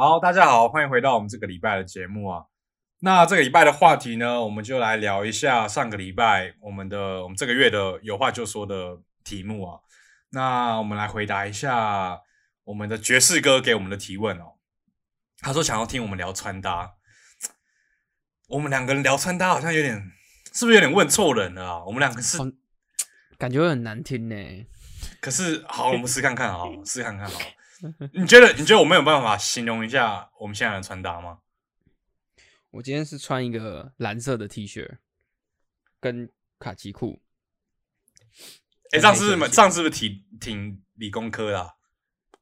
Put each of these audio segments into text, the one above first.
好，大家好，欢迎回到我们这个礼拜的节目啊。那这个礼拜的话题呢，我们就来聊一下上个礼拜我们的我们这个月的有话就说的题目啊。那我们来回答一下我们的爵士哥给我们的提问哦。他说想要听我们聊穿搭，我们两个人聊穿搭好像有点，是不是有点问错人了啊？我们两个是感觉会很难听呢。可是好，我们试看看好了，试看看好了。你觉得你觉得我们有办法形容一下我们现在的穿搭吗？我今天是穿一个蓝色的 T 恤，跟卡其裤。哎、上次是不是不是挺挺理工科的啊、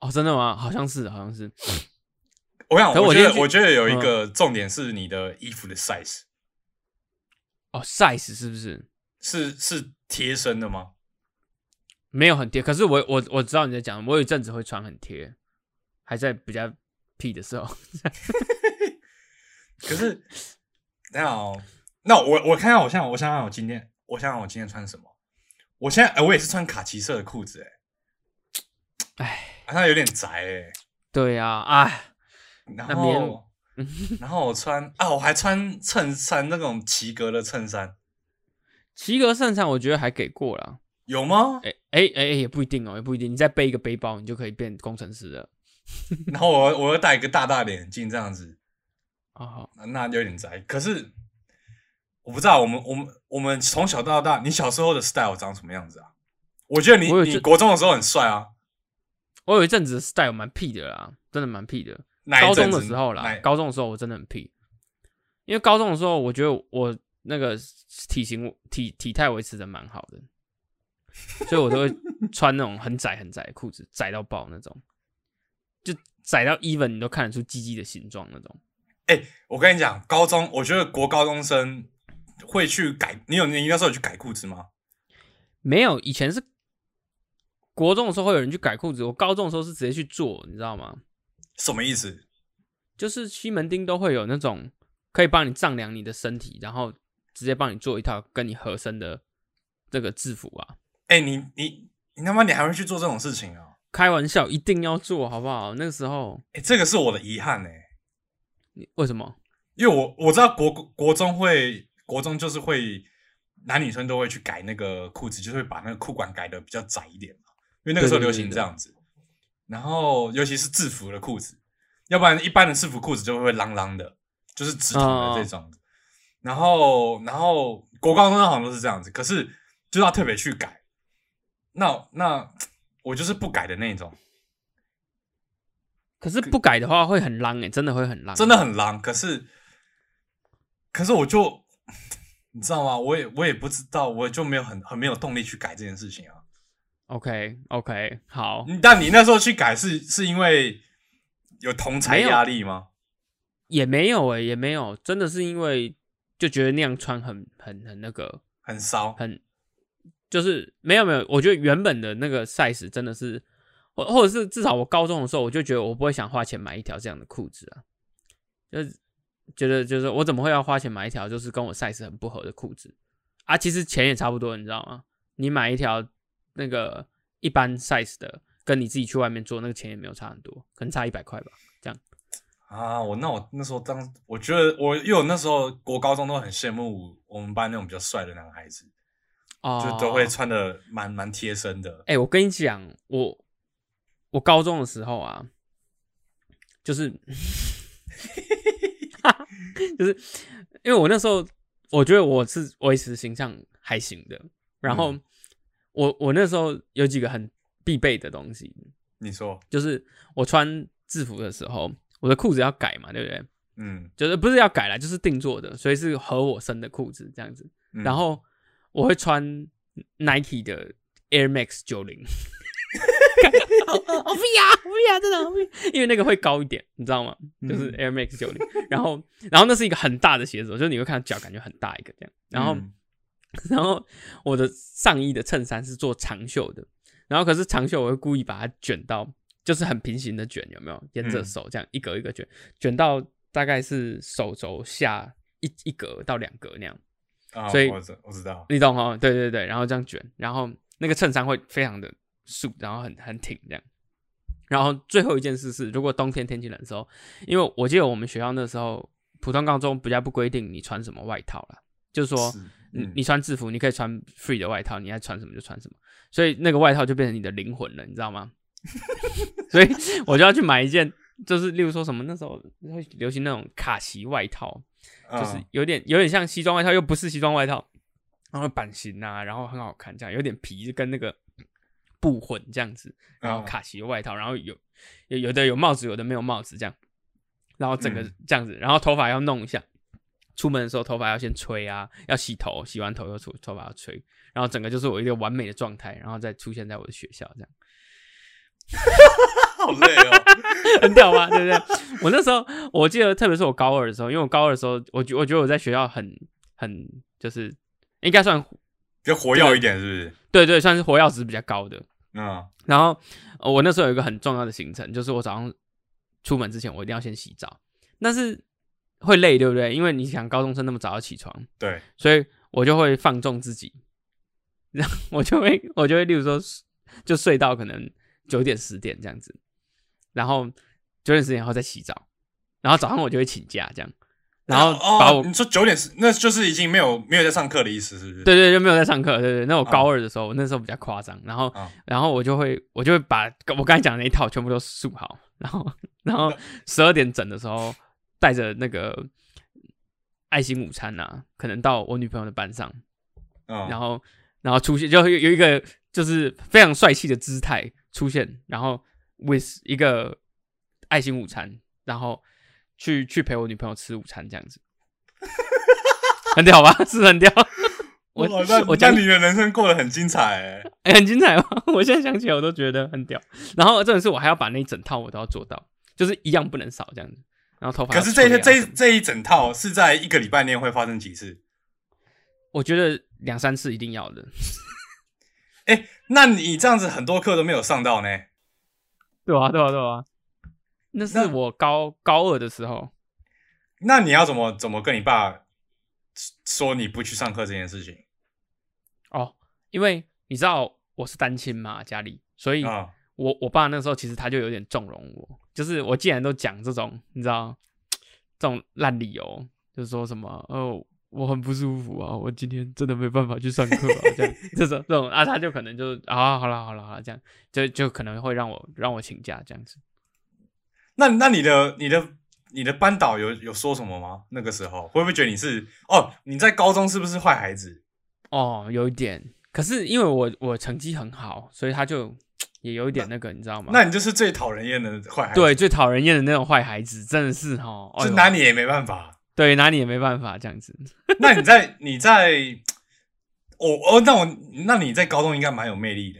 哦，真的吗？好像是，好像是。我想，我觉得我觉得有一个重点是你的衣服的 size 哦，size 是不是是是贴身的吗？没有很贴？可是我我我知道你在讲，我有一阵子会穿很贴，还在比较屁的时候。可是，等一下哦，那我我看看我现在我想想我今天我想想我今天穿什么？我现在哎、我也是穿卡其色的裤子哎、哎，好像有点宅哎、对呀、哎，然后 然后我穿啊，我还穿衬衫那种齐格的衬衫，齐格衬衫我觉得还给过了。有吗？哎哎哎，也不一定哦，也不一定。你再背一个背包，你就可以变工程师了。然后我我要戴一个大大的眼镜，这样子，哦，好那那有点宅。可是我不知道，我们我们我们从小到大，你小时候的 style 长什么样子啊？我觉得你我有这你国中的时候很帅啊，我有一阵子 style 蛮屁的啦，真的蛮屁的。高中的时候啦，高中的时候我真的很屁，因为高中的时候我觉得我那个体型体体态维持的蛮好的，所以我都会穿那种很窄很窄的裤子，窄到爆那种，就窄到 even 你都看得出鸡鸡的形状那种。哎我跟你讲，高中我觉得国高中生会去改，你有你那时候有去改裤子吗？没有，以前是国中的时候会有人去改裤子，我高中的时候是直接去做，你知道吗？什么意思？就是西门町都会有那种可以帮你丈量你的身体，然后直接帮你做一套跟你合身的这个制服啊。哎、你你你他妈你还会去做这种事情啊？开玩笑，一定要做好不好？那个时候哎、这个是我的遗憾哎、你为什么？因为我我知道国国中会国中就是会男女生都会去改那个裤子，就是会把那个裤管改的比较窄一点嘛，因为那个时候流行这样子。然后尤其是制服的裤子，要不然一般的制服裤子就会啷啷的，就是直筒的这种。然后然后国高中好像都是这样子，可是就要特别去改。那那我就是不改的那种，可是不改的话会很浪哎、真的会很浪，真的很浪。可是，可是我就你知道吗？我也我也不知道，我就没有很很没有动力去改这件事情啊。OK OK 好，嗯但你那时候去改是是因为有同才压力吗？也没有哎、也没有，真的是因为就觉得那样穿很很很那个很骚，很就是没有没有，我觉得原本的那个 size 真的是，或或者是至少我高中的时候，我就觉得我不会想花钱买一条这样的裤子啊，就是觉得就是我怎么会要花钱买一条就是跟我 size 很不合的裤子啊？其实钱也差不多，你知道吗？你买一条那个一般 size 的，跟你自己去外面做那个钱也没有差很多，可能差一百块吧。这样啊！我那我那时候当我觉得我因为我那时候国高中都很羡慕我们班那种比较帅的男孩子，哦，就都会穿的蛮蛮贴身的。哎、我跟你讲，我我高中的时候啊，就是 就是因为我那时候我觉得我是维持形象还行的，然后嗯我我那时候有几个很必备的东西，你说，就是我穿制服的时候，我的裤子要改嘛，对不对？嗯，就是不是要改了，就是定做的，所以是合我身的裤子这样子。嗯然后我会穿 Nike 的 Air Max 九零，好好不要不要，真的不，因为那个会高一点，你知道吗？就是 Air Max 九零，然后然后那是一个很大的鞋子，就是你会看到脚感觉很大一个这样，然后、然后我的上衣的衬衫是做长袖的，然后可是长袖我会故意把它卷到，就是很平行的卷，有没有？沿着手这样一格一格卷，卷到大概是手肘下一一格到两格那样。啊，所以我知我知道，你懂哦？对对对，然后这样卷，然后那个衬衫会非常的束，然后很很挺这样。然后最后一件事是，如果冬天天气冷的时候，因为我记得我们学校那时候普通高中比较不规定你穿什么外套啦，就是说是你嗯你穿制服，你可以穿 free 的外套，你爱穿什么就穿什么，所以那个外套就变成你的灵魂了，你知道吗？所以我就要去买一件，就是例如说什么那时候会流行那种卡其外套，就是嗯有点有点像西装外套，又不是西装外套，然后版型啊，然后很好看，这样有点皮跟那个布混这样子，然后嗯卡其外套，然后有有有的有帽子，有的没有帽子这样，然后整个嗯这样子，然后头发要弄一下，出门的时候头发要先吹啊，要洗头，洗完头又出头发要吹，然后整个就是我一个完美的状态，然后再出现在我的学校这样。好累哦。很屌吧？对不对？我那时候我记得，特别是我高二的时候，因为我高二的时候，我觉我觉得我在学校很很就是应该算比较活跃一点，是不是？对对，算是活跃值比较高的。嗯然后、呃我那时候有一个很重要的行程，就是我早上出门之前，我一定要先洗澡。但是会累，对不对？因为你想高中生那么早要起床，对，所以我就会放纵自己，然后我就会我就会，例如说就睡到可能九点十点这样子，然后九点十点后再洗澡，然后早上我就会请假这样，然后把我、哦，你说九点十，那就是已经没有没有在上课的意思，是不是？对对就没有在上课，对对。那我啊。高二的时候，我那时候比较夸张，然后、啊。然后我就会我就会把我刚才讲的那一套全部都束好，然后 然后十二点整的时候带着那个爱心午餐啊，可能到我女朋友的班上，嗯，然后然后出现就有有一个就是非常帅气的姿态出现，然后 with 一个爱心午餐，然后去去陪我女朋友吃午餐这样子，很屌吧？是很屌。我我讲那你的人生过得很精彩哎。哎、很精彩吗？我现在想起来我都觉得很屌。然后这种事我还要把那一整套我都要做到，就是一样不能少这样子。然后头发要可是这吹啊什么这这一整套是在一个礼拜内会发生几次？我觉得两三次一定要的。哎，那你这样子很多课都没有上到呢？对啊，对啊，对啊。那是我高高二的时候，那你要怎么怎么跟你爸说你不去上课这件事情哦，因为你知道我是单亲嘛，家里，所以啊？我我爸那时候其实他就有点纵容我，就是我既然都讲这种，你知道 这种烂理由，就是说什么哦，我很不舒服啊，我今天真的没办法去上课啊，这样这种这种啊，他就可能就啊，好了好了好了，这样就就可能会让我让我请假这样子。那那你的你的你的班导有有说什么吗？那个时候会不会觉得你是哦你在高中是不是坏孩子？哦，有一点，可是因为我我成绩很好，所以他就也有一点那个，你知道吗？那你就是最讨人厌的坏孩子，对，最讨人厌的那种坏孩子，真的是哈，哎呦就拿你也没办法。对拿你也没办法这样子。那你在你在，哦哦，那我那你在高中应该蛮有魅力的，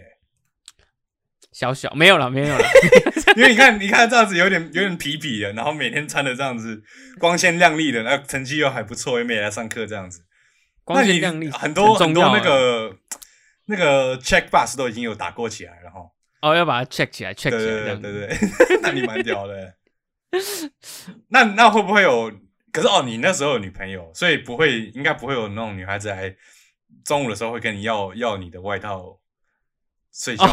小小没有了，没有了，因为你看你看这样子有点有点痞痞的，然后每天穿的这样子光鲜亮丽的，那成绩又还不错，又没来上课这样子。光鲜亮丽很多很多那个那个 check bus 都已经有打过起来了哈。哦，要把它 check 起来，check 对起来对。对对，那你蛮屌的。那那会不会有？可是哦，你那时候有女朋友，所以不会，应该不会有那种女孩子来中午的时候会跟你要 要你的外套睡觉。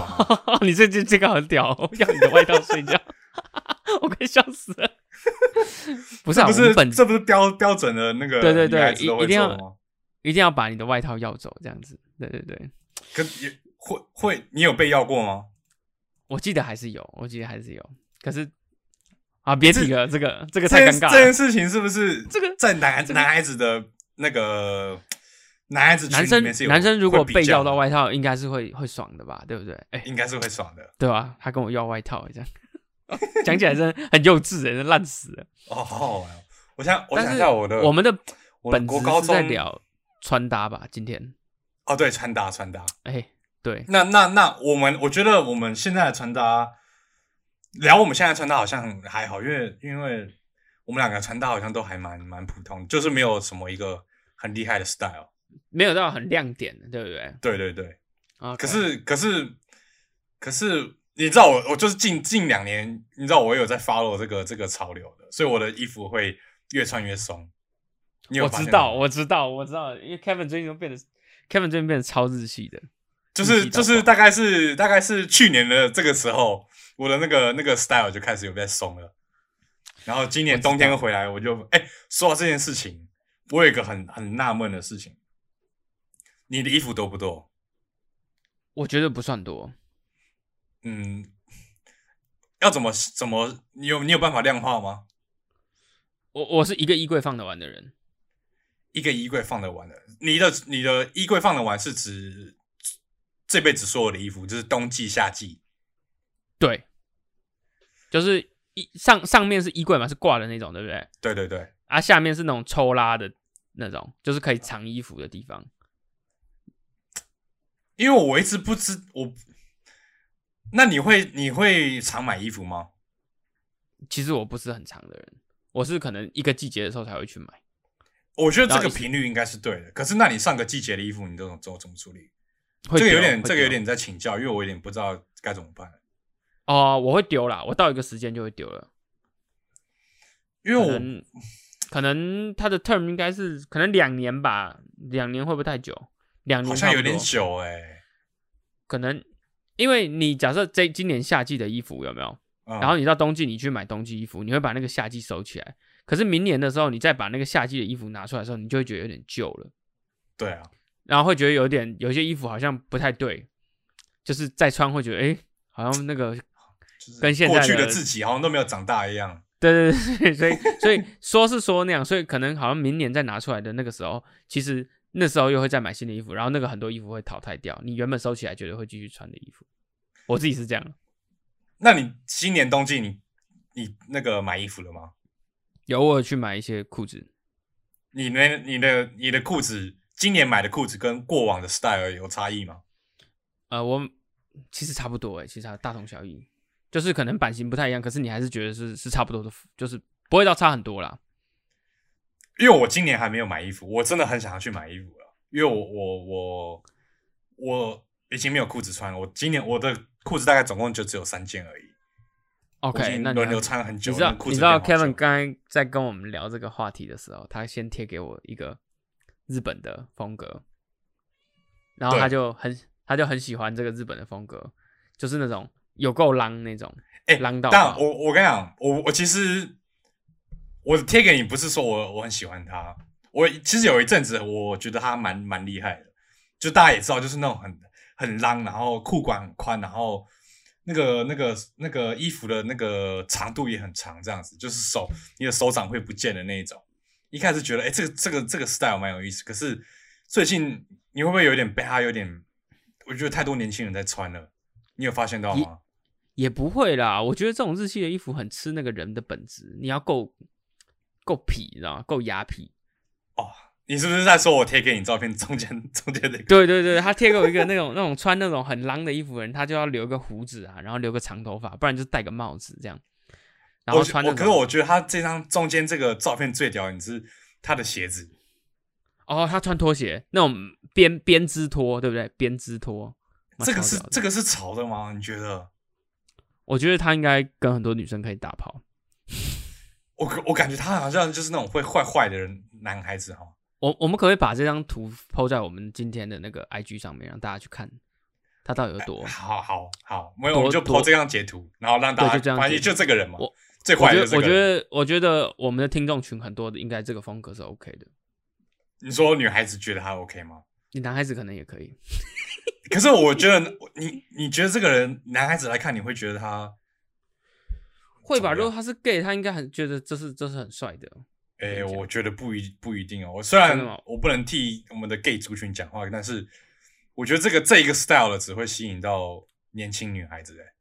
哦，你这这这个很屌哦，要你的外套睡觉，我快笑死了。不是啊，这不是本这不是标标准的那个对对对孩子都一一定要吗？一定要把你的外套要走，这样子。对对对，可也会会，你有被要过吗？我记得还是有，我记得还是有。可是啊，别提了，这个这个太尴尬了这件。事情是不是这个在男男孩子的那个男孩子男生男生如果被要到外套，应该是会会爽的吧？对不对？哎、应该是会爽的对吧？他跟我要外套，这样 讲起来真的很幼稚，真的烂死了。哦，好好玩哦。我想我想一下我的我们的本质是国高中在聊穿搭吧？今天，哦，对，穿搭穿搭。哎、对，那那那我们我觉得我们现在的穿搭，聊我们现在穿搭好像还好，因为因为我们两个穿搭好像都还蛮蛮普通，就是没有什么一个很厉害的 style。没有到很亮点的，对不对？对对对，啊，可是可是可是你知道我我就是近近两年，你知道我有在 follow 这个这个潮流的，所以我的衣服会越穿越松。你有我知道，我知道，我知道，因为 Kevin 最近都变得，Kevin 最近变得超日系的，就是就是大概是大概是去年的这个时候，我的那个那个 style 就开始有在松了。然后今年冬天回来，我就哎，说到这件事情，我有一个很很纳闷的事情，你的衣服多不多？我觉得不算多。嗯，要怎么怎么？你有你有办法量化吗？我我是一个衣柜放得完的人，一个衣柜放得完的。你的你的衣柜放得完是指这辈子所有的衣服，就是冬季夏季。对，就是衣上上面是衣柜嘛，是挂的那种，对不对？对对对。啊，下面是那种抽拉的那种，就是可以藏衣服的地方。因为我一直不知我。那你会你会常买衣服吗？其实我不是很常的人，我是可能一个季节的时候才会去买。我觉得这个频率应该是对的。可是那你上个季节的衣服，你都怎么怎么处理？这个有点这个有点在请教，因为我有点不知道该怎么办。哦，我会丢啦，我到一个时间就会丢了。因为我可能他的 term 应该是可能两年吧，两年会不会太久？两年好像有点久哎，可能。因为你假设这今年夏季的衣服有没有？然后你到冬季你去买冬季衣服，你会把那个夏季收起来。可是明年的时候，你再把那个夏季的衣服拿出来的时候，你就会觉得有点旧了。对啊，然后会觉得有点有些衣服好像不太对，就是再穿会觉得哎，好像那个跟现在过去的自己好像都没有长大一样。对对对，所以 所以说是说那样，所以可能好像明年再拿出来的那个时候，其实。那时候又会再买新的衣服，然后那个很多衣服会淘汰掉。你原本收起来觉得会继续穿的衣服，我自己是这样。那你新年冬季你你那个买衣服了吗？有，我去买一些裤子。你那你的你的裤子今年买的裤子跟过往的 style 有差异吗？呃，我其实差不多诶，其实大同小异，就是可能版型不太一样，可是你还是觉得是是差不多的，就是不会到差很多啦。因为我今年还没有买衣服，我真的很想要去买衣服了。因为我我我我已经没有裤子穿了。我今年我的裤子大概总共就只有三件而已。OK，那轮流穿很久。你知道你知道 Kevin 刚才在跟我们聊这个话题的时候，他先贴给我一个日本的风格，然后他就很他就很喜欢这个日本的风格，就是那种有够浪那种，哎，浪到。但我我跟你讲，我我其实。我贴给你不是说我我很喜欢他，我其实有一阵子我觉得他蛮蛮厉害的，就大家也知道，就是那种很很浪，然后裤管很宽，然后那个那个那个衣服的那个长度也很长，这样子就是手你的手掌会不见的那一种。一开始觉得哎，这个这个这个 style 蛮有意思，可是最近你会不会有点被他有点？我觉得太多年轻人在穿了，你有发现到吗？也不会啦，我觉得这种日系的衣服很吃那个人的本质，你要够。够痞，你知道吗？够雅痞哦！你是不是在说我贴给你照片中间中间那个？对对对，他贴给我一个那种那种穿那种很狼的衣服的人，他就要留个胡子啊，然后留个长头发，不然就戴个帽子这样。然后穿。可是我觉得他这张中间这个照片最屌，你是他的鞋子。哦，他穿拖鞋，那种编编织拖，对不对？编织拖。这个是这个是潮的吗？你觉得？我觉得他应该跟很多女生可以打炮。我我感觉他好像就是那种会坏坏的人，男孩子哈。我我们可不可以把这张图抛在我们今天的那个 IG 上面，让大家去看他到底有多好？好好，没有我们就抛这张截图，然后让大家就这样，反正就这个人嘛。我最坏的我觉得我觉得我们的听众群很多的，应该这个风格是 OK 的。你说女孩子觉得他 OK 吗？你男孩子可能也可以。可是我觉得你你觉得这个人男孩子来看，你会觉得他？会吧？如果他是 gay，他应该很觉得这是这是很帅的。哎，我觉得不一不一定哦。我虽然我不能替我们的 gay 族群讲话，但是我觉得这个这一个 style 的只会吸引到年轻女孩子。哎，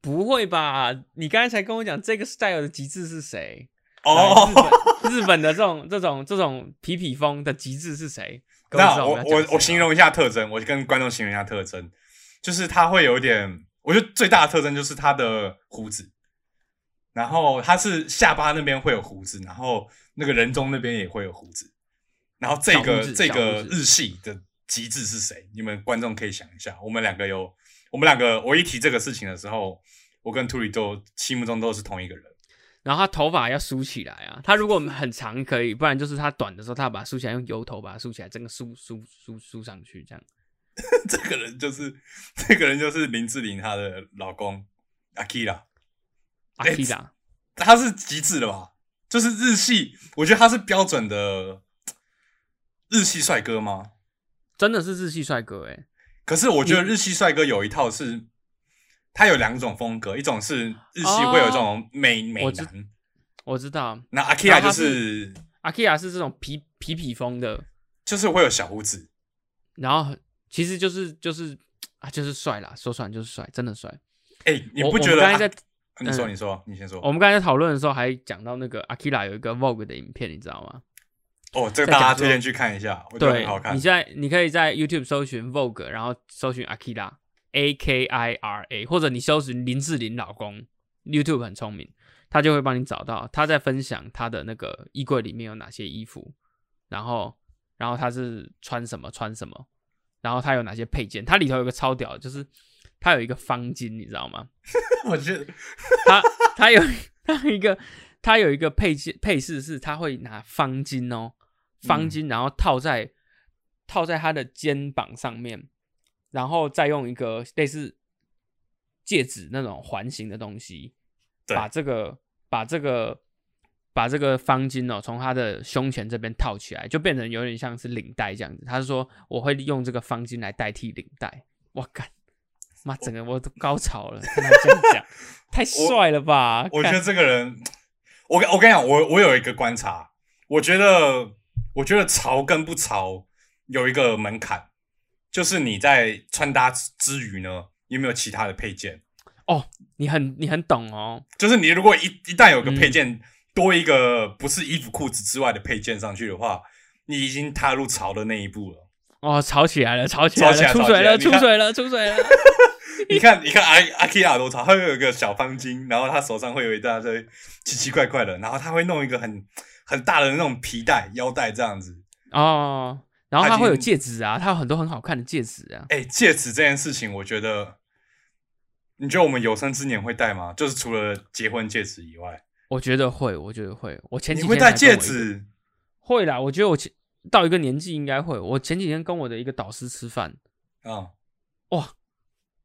不会吧？你刚才才跟我讲这个 style 的极致是谁？哦，日本的这种这种这种痞痞风的极致是谁？那我我我形容一下特征，我跟观众形容一下特征，就是他会有点。我觉得最大的特征就是他的胡子，然后他是下巴那边会有胡子，然后那个人中那边也会有胡子，然后这个这个日系的极致是谁？你们观众可以想一下。我们两个有，我们两个我一提这个事情的时候，我跟图里都心目中都是同一个人。然后他头发要梳起来啊，他如果很长可以，不然就是他短的时候，他把它梳起来，用油头把它梳起来，整个梳梳梳梳上去这样。这个人就是这个人就是林志玲她的老公阿 Kira，阿基拉，他是极致的吧？就是日系，我觉得他是标准的日系帅哥吗？真的是日系帅哥哎。可是我觉得日系帅哥有一套是，他有两种风格，一种是日系会有这种美美男，我知道，那 Akira 就然后他是阿基拉是这种皮皮皮风的，就是会有小胡子，然后其实就是就是啊，就是帅啦，说穿就是帅，真的帅。哎、你不觉得你说，嗯你说，你先说。我们刚才在讨论的时候还讲到那个阿基拉有一个 Vogue 的影片，你知道吗？哦，这个大家推荐去看一下，我觉得对很好，看你。现在你可以在 YouTube 搜寻 Vogue，然后搜寻 Akira A K I R A，或者你搜寻林志玲老公，YouTube 很聪明，他就会帮你找到他在分享他的那个衣柜里面有哪些衣服，然后然后他是穿什么穿什么，然后他有哪些配件，它里头有个超屌，就是它有一个方巾，你知道吗？我觉得它它有它有一个它有一个配件配饰是他会拿方巾哦，方巾然后套在、套在他的肩膀上面，然后再用一个类似戒指那种环形的东西，对把这个把这个把这个方巾哦从他的胸前这边套起来，就变成有点像是领带这样子。他是说我会用这个方巾来代替领带，我干。妈，整个我都高潮了，看他这样讲，太帅了吧！干我觉得这个人，我跟我跟你讲，我我有一个观察，我觉得我觉得潮跟不潮有一个门槛，就是你在穿搭之余呢，有没有其他的配件？哦，你很你很懂哦，就是你如果一一旦有个嗯配件、多一个不是衣服裤子之外的配件上去的话，你已经踏入潮的那一步了。哦，潮起来了，潮起来吵起来了，出水了，出水了，出水了。你看，你看阿阿基亚多潮，他会有一个小方巾，然后他手上会有一大堆奇奇怪怪的，然后他会弄一个很很大的那种皮带腰带这样子。哦，然后他会有戒指啊，他有很多很好看的戒指啊。哎、戒指这件事情，我觉得，你觉得我们有生之年会戴吗？就是除了结婚戒指以外，我觉得会，我觉得会。我前几你会戴戒？指？会啦，我觉得我前到一个年纪应该会。我前几天跟我的一个导师吃饭，啊、哇，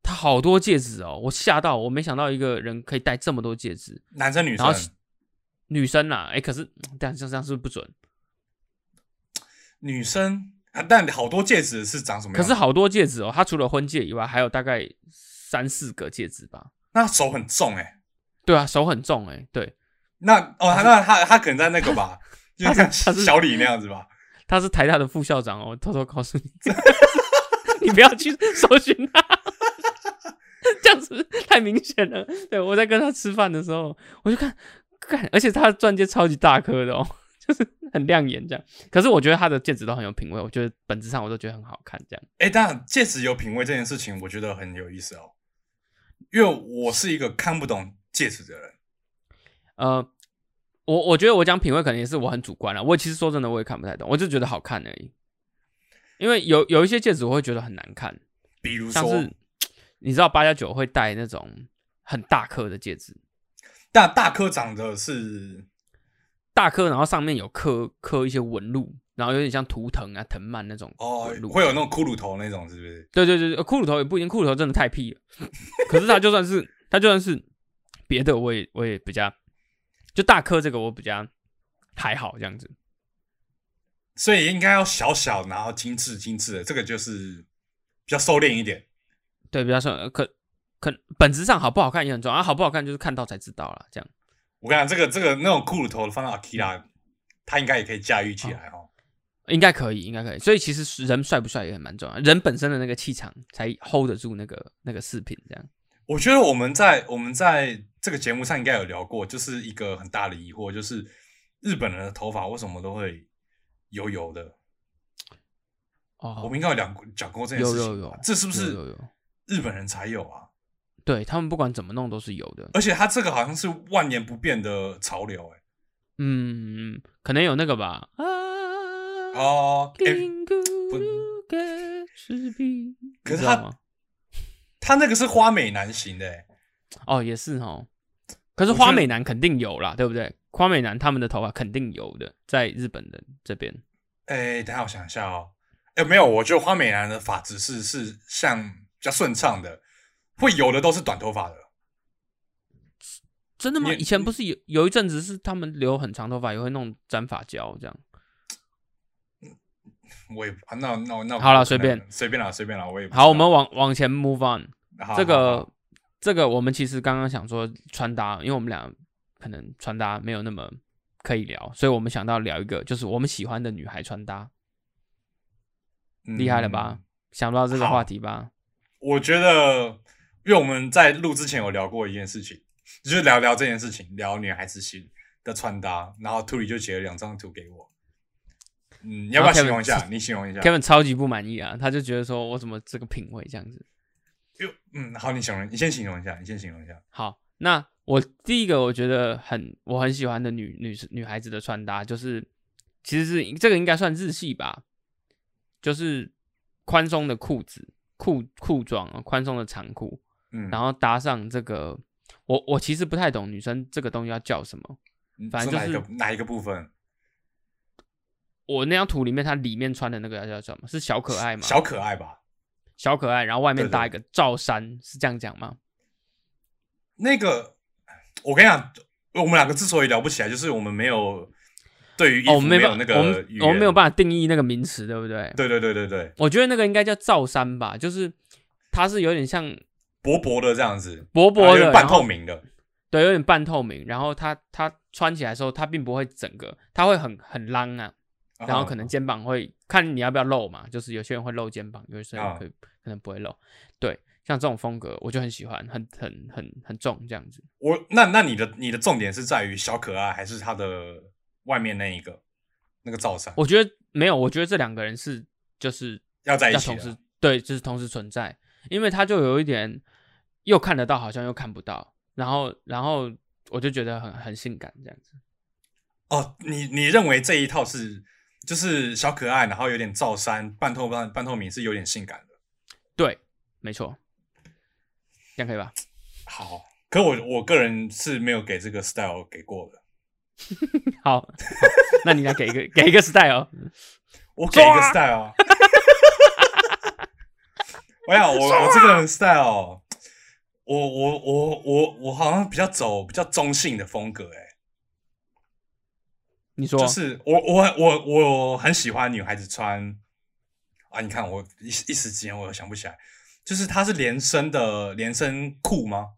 他好多戒指哦，我吓到，我没想到一个人可以戴这么多戒指。男生女然后生，女生啦，哎，可是这样这样是不是不准？女生啊，但好多戒指是长什么样？可是好多戒指哦，他除了婚戒以外，还有大概三四个戒指吧。那手很重哎、对啊，手很重哎，对，那哦，那他他可能在那个吧，就他是小李那样子吧。他是台大的副校长哦，我偷偷告诉你，你不要去搜寻他，这样子太明显了。对我在跟他吃饭的时候，我就看看，而且他的钻戒超级大颗的哦，就是很亮眼这样。可是我觉得他的戒指都很有品味，我觉得本质上我都觉得很好看这样。哎、但戒指有品味这件事情，我觉得很有意思哦。因为我是一个看不懂戒指的人，呃，我我觉得我讲品味可能也是我很主观了。我其实说真的，我也看不太懂，我就觉得好看而已。因为有有一些戒指我会觉得很难看，比如说，像是你知道八加九会戴那种很大颗的戒指，但大颗长的是大颗，然后上面有刻刻一些纹路，然后有点像图腾啊、藤蔓那种哦会有那种骷髅头那种，是不是？对对对对，骷髅头也不一定，骷髅头真的太屁了。可是它就算是它就算是别的，我也我也比较，就大颗这个我比较还好这样子。所以应该要小小，然后精致精致的，这个就是比较收敛一点。对，比较说可可本质上好不好看也很重要，啊，好不好看就是看到才知道了。这样我跟你讲，这个这个那种骷髅头放到 Akira，他应该也可以驾驭起来哦。应该可以，应该可以。所以其实人帅不帅也很蛮重要，人本身的那个气场才 hold 得住那个那个饰品。这样我觉得我们在我们在这个节目上应该有聊过，就是一个很大的疑惑，就是日本人的头发为什么都会油油的？哦我哦，们应该有讲讲过这件事情，有有有这是不是日本人才有啊？对他们不管怎么弄都是有的。而且他这个好像是万年不变的潮流、欸，嗯，可能有那个吧。啊，哦，哎、可是他？他那个是花美男型的、欸，哦，也是哦。可是花美男肯定有啦，对不对？花美男他们的头发肯定有的，在日本的这边。哎、等一下我想一下哦，哎、没有，我觉得花美男的发质是是像比较顺畅的，会有的都是短头发的，真的吗？以前不是有有一阵子是他们留很长头发，也会弄粘发胶这样。我也啊那那那好啦我可能随便随便啦，随便啦，我也好，我们往往前 move on。这个这个我们其实刚刚想说穿搭，因为我们俩可能穿搭没有那么可以聊，所以我们想到聊一个就是我们喜欢的女孩穿搭，厉害了吧？嗯想不到这个好话题吧？我觉得，因为我们在录之前有聊过一件事情，就是聊聊这件事情，聊女孩子心的穿搭，然后图里就截了两张图给我。嗯，你要不要形容一下？你形容一下。Kevin 超级不满意啊，他就觉得说我怎么这个品味这样子。哟嗯，好，你形容，你先形容一下，你先形容一下。好，那我第一个我觉得很我很喜欢的女女女孩子的穿搭，就是其实是这个应该算日系吧，就是宽松的裤子、裤裤装啊，宽松的长裤，嗯，然后搭上这个，我我其实不太懂女生这个东西要叫什么。嗯反正就是是哪一个哪一个部分？我那张图里面，它里面穿的那个叫什么？是小可爱吗？小可爱吧？小可爱，然后外面搭一个罩衫，是这样讲吗？那个，我跟你讲，我们两个之所以聊不起来，就是我们没有对于衣哦，服我们没有那个我们语我们没有办法定义那个名词，对不对？对对对对对，我觉得那个应该叫罩衫吧，就是它是有点像薄薄的这样子，薄薄的，半透明的。对，有点半透明。然后它它穿起来的时候，它并不会整个，它会很很浪啊，然后可能肩膀会看你要不要露嘛，就是有些人会露肩膀，有些人啊可能不会露。对，像这种风格我就很喜欢，很很很很重这样子。我那那你的你的重点是在于小可爱，还是它的外面那一个那个罩衫我觉得没有，我觉得这两个人是就是要在一起对，就是同时存在，因为他就有一点又看得到，好像又看不到，然后然后我就觉得很很性感这样子。哦，你你认为这一套是就是小可爱，然后有点罩衫，半透半半透明，是有点性感的。对，没错，这样可以吧？好，可我我个人是没有给这个 style 给过的，好，好 那你来给一个给一个 style。我给一个 style。我想我我这个人 style，我我我我我好像比较走比较中性的风格、欸，你说，就是我我我我很喜欢女孩子穿啊，你看我一一时之间我想不起来，就是它是连身的连身裤吗？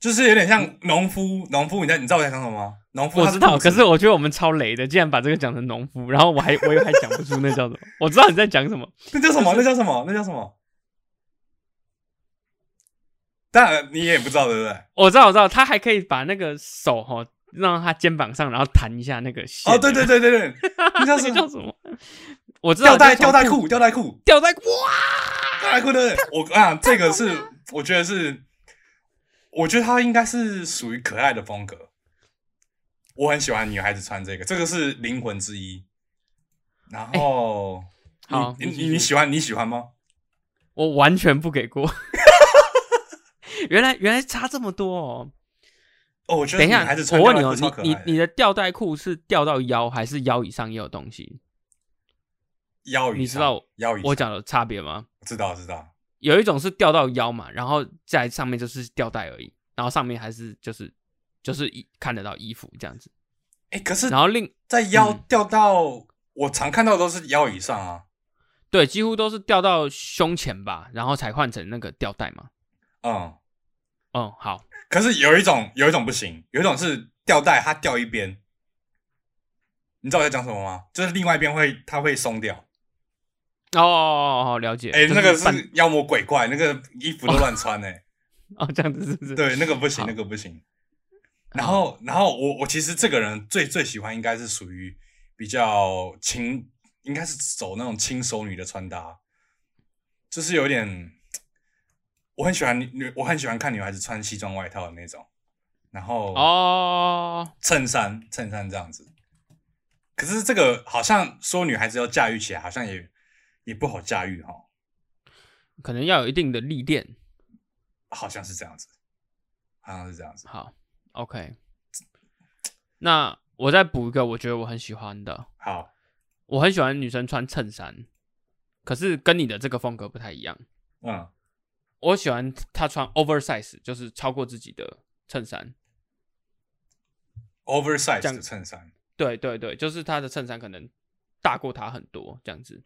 就是有点像农夫，农夫，你在你知道我在讲什么吗？农夫我知道，可是我觉得我们超雷的，竟然把这个讲成农夫，然后我还我又还讲不出那叫什么。我知道你在讲什么，那叫什么？那叫什么？那叫什么？当然你也不知道对不对？我知道我知道，他还可以把那个手哈让他肩膀上，然后弹一下那个线。哦，对对对对对，那叫什么？叫什么？我知道吊带吊带裤，吊带裤，吊带裤哇！吊带裤，对不对？我啊，这个是我觉得是，我觉得他应该是属于可爱的风格。我很喜欢女孩子穿这个，这个是灵魂之一。然后，好你你你喜欢你喜欢吗？我完全不给过。原来原来差这么多哦！哦，我觉得等一下我问你哦，你你你的吊带裤是吊到腰，还是腰以上也有东西？腰以上你知道腰以上我讲的差别吗？知道知道，有一种是吊到腰嘛，然后在上面就是吊带而已，然后上面还是就是就是一看得到衣服这样子。哎，可是然后另在腰嗯掉到，我常看到都是腰以上啊。对几乎都是掉到胸前吧，然后才换成那个吊带嘛。嗯，嗯，好，可是有一种有一种不行，有一种是吊带它掉一边，你知道我在讲什么吗？就是另外一边会它会松掉。哦哦哦哦，了解。哎、就那个是妖魔鬼怪，那个衣服都乱穿哎、哦，这样子是不是？对，那个不行，那个不行。然后，然后我我其实这个人最最喜欢应该是属于比较轻，应该是走那种轻熟女的穿搭，就是有点，我很喜欢女，我很喜欢看女孩子穿西装外套的那种，然后哦，衬衫衬衫这样子。可是这个好像说女孩子要驾驭起来，好像也也不好驾驭哈，可能要有一定的历练。好像是这样子，好像是这样子。好，OK。那我再补一个，我觉得我很喜欢的，好，我很喜欢女生穿衬衫，可是跟你的这个风格不太一样。嗯，我喜欢她穿 oversize，就是超过自己的衬衫，oversize 的衬衫。对对对，就是她的衬衫可能大过她很多这样子。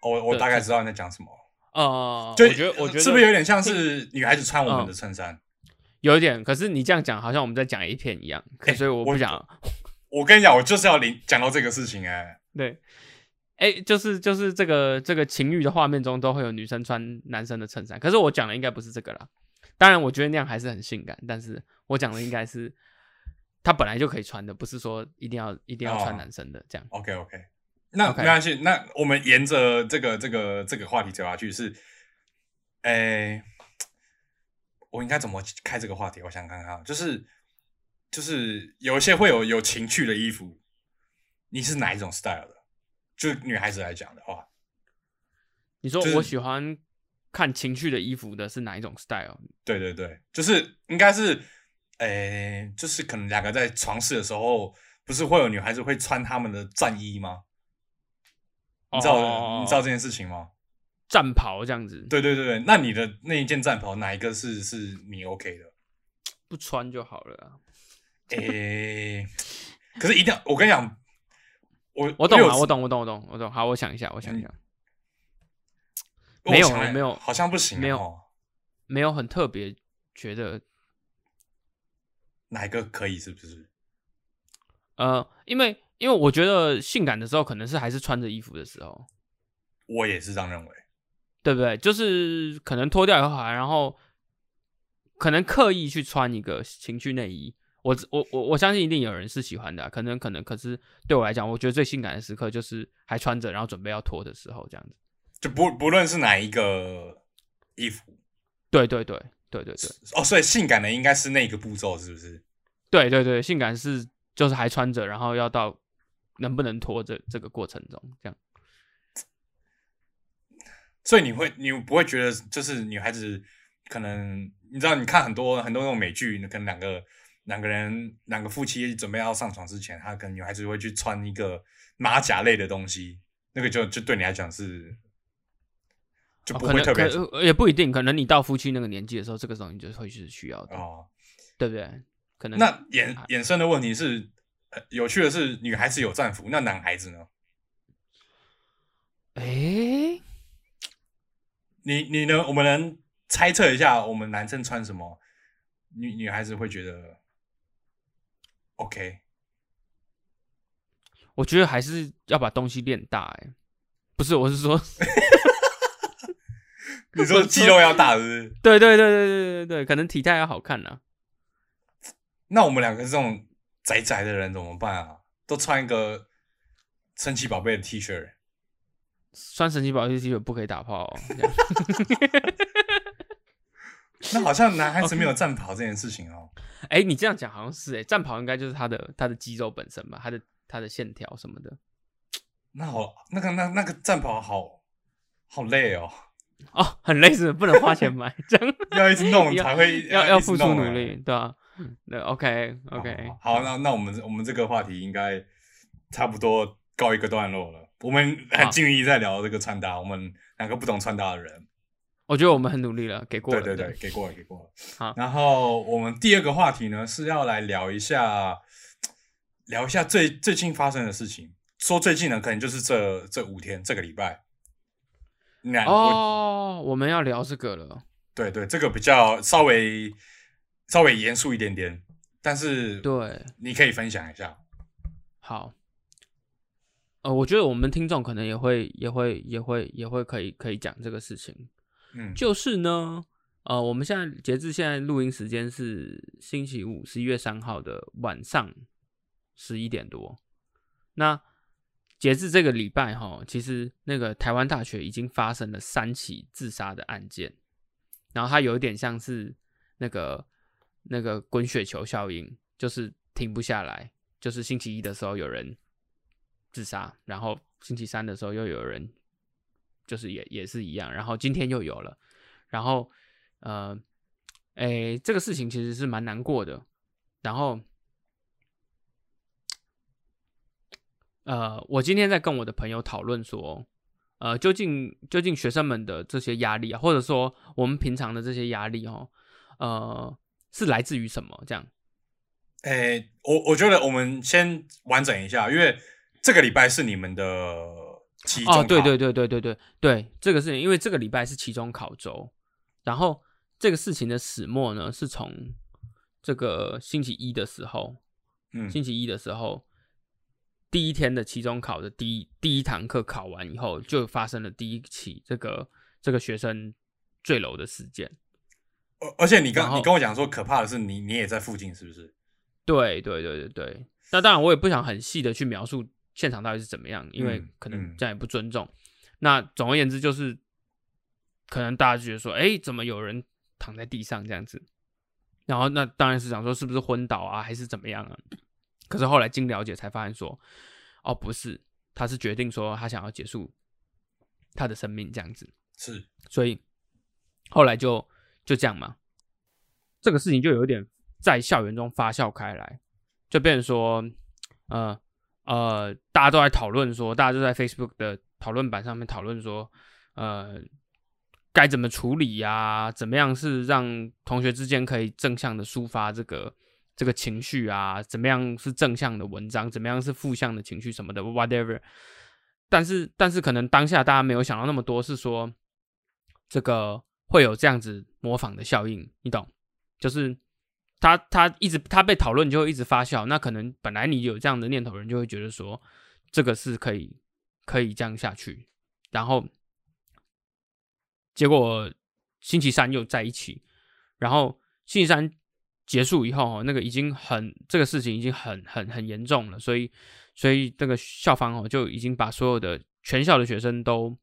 哦我我大概知道你在讲什么，呃，就我觉得我觉得是不是有点像是女孩子穿我们的嗯衬衫？有一点？可是你这样讲，好像我们在讲 A 片一样，所以我不我想。我跟你讲，我就是要领讲到这个事情哎、对，哎、就是就是这个这个情欲的画面中都会有女生穿男生的衬衫，可是我讲的应该不是这个啦。当然，我觉得那样还是很性感，但是我讲的应该是他本来就可以穿的，不是说一定要一定要穿哦男生的这样。OK OK，那没关系，那我们沿着这个这个这个话题走下去是，诶、我应该怎么开这个话题？我想看看，就是就是有一些会有有情趣的衣服，你是哪一种 style 的？就女孩子来讲的话，就是你说我喜欢看情趣的衣服的是哪一种 style？对对对，就是应该是，诶、就是可能两个在床试的时候，不是会有女孩子会穿他们的战衣吗？你知道、哦你知道这件事情吗？战袍这样子，对对对对，那你的那一件战袍哪一个是是你 OK 的？不穿就好了啊。诶、可是一定要，我跟你讲，我我懂了，我我懂，我懂，我懂，我懂。好，我想一下，我想一下，我没有没有好像不行、哦，没有没有很特别觉得哪一个可以？是不是？呃，因为因为我觉得性感的时候，可能是还是穿着衣服的时候，我也是这样认为。对不对？就是可能脱掉以后，然后可能刻意去穿一个情趣内衣。我我我我相信一定有人是喜欢的啊、可能可能，可是对我来讲，我觉得最性感的时刻就是还穿着，然后准备要脱的时候，这样子。就不不论是哪一个衣服对对对对对对哦，所以性感的应该是那个步骤，是不是？对对对，性感是就是还穿着，然后要到能不能脱这这个过程中，这样。所以你会你不会觉得就是女孩子可能你知道你看很多很多那种美剧，可能两个两个人两个夫妻准备要上床之前，他可能女孩子会去穿一个马甲类的东西，那个就就对你来讲是就不会特别也不一定，可能你到夫妻那个年纪的时候，这个东西就会是需要的，哦。对不对？可能那衍衍生的问题是，呃有趣的是女孩子有战服，那男孩子呢？诶，你你能我们能猜测一下，我们男生穿什么，女女孩子会觉得 OK？我觉得还是要把东西练大、哎，不是，我是说，你说肌肉要大，是不是？对对对对对对对，可能体态要好看啊。那我们两个这种宅宅的人怎么办啊？都穿一个神奇宝贝的 T 恤，穿神奇宝贝 T 恤不可以打炮、哦，那好像男孩子没有战袍这件事情哦。哎、你这样讲好像是哎、战袍应该就是他的他的肌肉本身吧，他的他的线条什么的。那好，那个那那个战袍好好累哦，哦，很累是不是不能花钱买，这样 要一直弄才会要要付出努力，对吧、对，OK OK，好，好那那我们我们这个话题应该差不多告一个段落了。我们很尽力在聊这个穿搭，我们两个不懂穿搭的人，我觉得我们很努力了，给过了，对对对，给过了给过了。好然后我们第二个话题呢是要来聊一下，聊一下最最近发生的事情。说最近呢，可能就是这这五天，这个礼拜。那、我哦，我们要聊这个了，对对，这个比较稍微稍微严肃一点点，但是对，你可以分享一下。好。呃，我觉得我们听众可能也会也会也会也会可以可以讲这个事情，嗯，就是呢，呃，我们现在截至现在录音时间是星期五，十一月三号的晚上十一点多。那截至这个礼拜哈，其实那个台湾大学已经发生了三起自杀的案件，然后它有一点像是那个那个滚雪球效应，就是停不下来，就是星期一的时候有人自杀，然后星期三的时候又有人就是也也是一样，然后今天又有了，然后呃，诶，这个事情其实是蛮难过的，然后呃，我今天在跟我的朋友讨论说，呃，究竟究竟学生们的这些压力啊，或者说我们平常的这些压力哦，呃，是来自于什么？这样，诶，我我觉得我们先完整一下，因为这个礼拜是你们的期中考。哦，对对对对对对对，这个是因为这个礼拜是期中考周，然后这个事情的始末呢，是从这个星期一的时候，嗯星期一的时候，第一天的期中考的第一第一堂课考完以后，就发生了第一起这个这个学生坠楼的事件。而而且你刚你跟我讲说，可怕的是你你也在附近，是不是？对对对对对，那当然我也不想很细的去描述现场到底是怎么样，因为嗯可能嗯这样也不尊重。那总而言之就是，可能大家就觉得说，哎，怎么有人躺在地上这样子？然后那当然是想说是不是昏倒啊，还是怎么样啊？可是后来经了解才发现说，哦不是，他是决定说他想要结束他的生命这样子。是，所以后来就就这样嘛，这个事情就有点在校园中发酵开来，就变成说，呃呃，大家都在讨论说，大家就在 Facebook 的讨论板上面讨论说，呃，该怎么处理呀、怎么样是让同学之间可以正向的抒发这个这个情绪啊？怎么样是正向的文章？怎么样是负向的情绪什么的？whatever。但是但是可能当下大家没有想到那么多，是说这个会有这样子模仿的效应，你懂？就是他他一直他被讨论就会一直发酵，那可能本来你有这样的念头，人就会觉得说这个是可以可以这样下去，然后结果星期三又在一起，然后星期三结束以后，哦，那个已经很这个事情已经很很很严重了，所以所以这个校方哦就已经把所有的全校的学生都